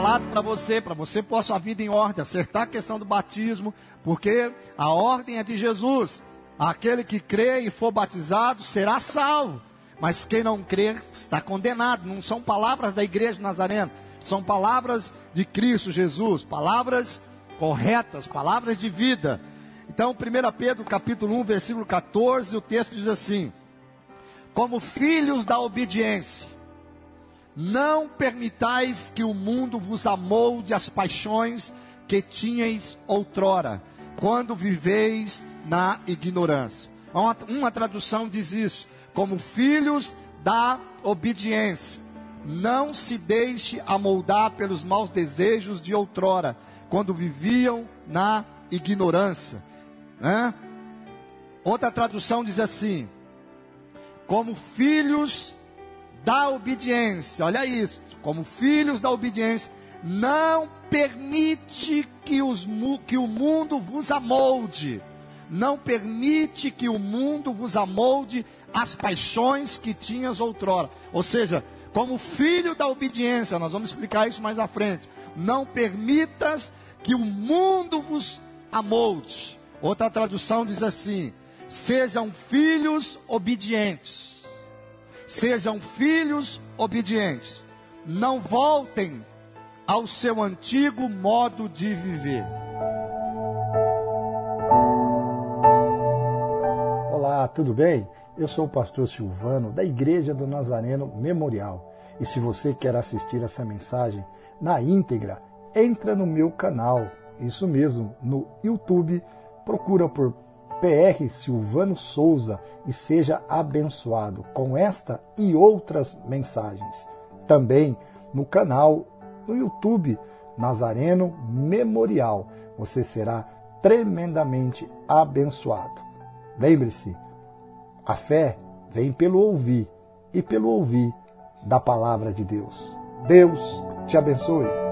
recado para você, para você pôr a sua vida em ordem, acertar a questão do batismo, porque a ordem é de Jesus. Aquele que crê e for batizado será salvo. Mas quem não crê está condenado. Não são palavras da igreja de Nazareno, são palavras de Cristo Jesus, palavras corretas, palavras de vida. Então, 1 Pedro capítulo 1, versículo 14, o texto diz assim: Como filhos da obediência, não permitais que o mundo vos amolde as paixões que tinhais outrora, quando viveis na ignorância. Uma, uma tradução diz isso: como filhos da obediência. Não se deixe amoldar pelos maus desejos de outrora, quando viviam na ignorância. Né? Outra tradução diz assim: como filhos da obediência, olha isso, como filhos da obediência, não permite que, os, que o mundo vos amolde, não permite que o mundo vos amolde as paixões que tinhas outrora. Ou seja, como filho da obediência, nós vamos explicar isso mais à frente. Não permitas que o mundo vos amolde. Outra tradução diz assim: sejam filhos obedientes Sejam filhos obedientes. Não voltem ao seu antigo modo de viver. Olá, tudo bem? Eu sou o pastor Silvano da Igreja do Nazareno Memorial. E se você quer assistir essa mensagem na íntegra, entra no meu canal. Isso mesmo, no YouTube, procura por PR Silvano Souza e seja abençoado com esta e outras mensagens. Também no canal no YouTube Nazareno Memorial. Você será tremendamente abençoado. Lembre-se, a fé vem pelo ouvir e pelo ouvir da palavra de Deus. Deus te abençoe.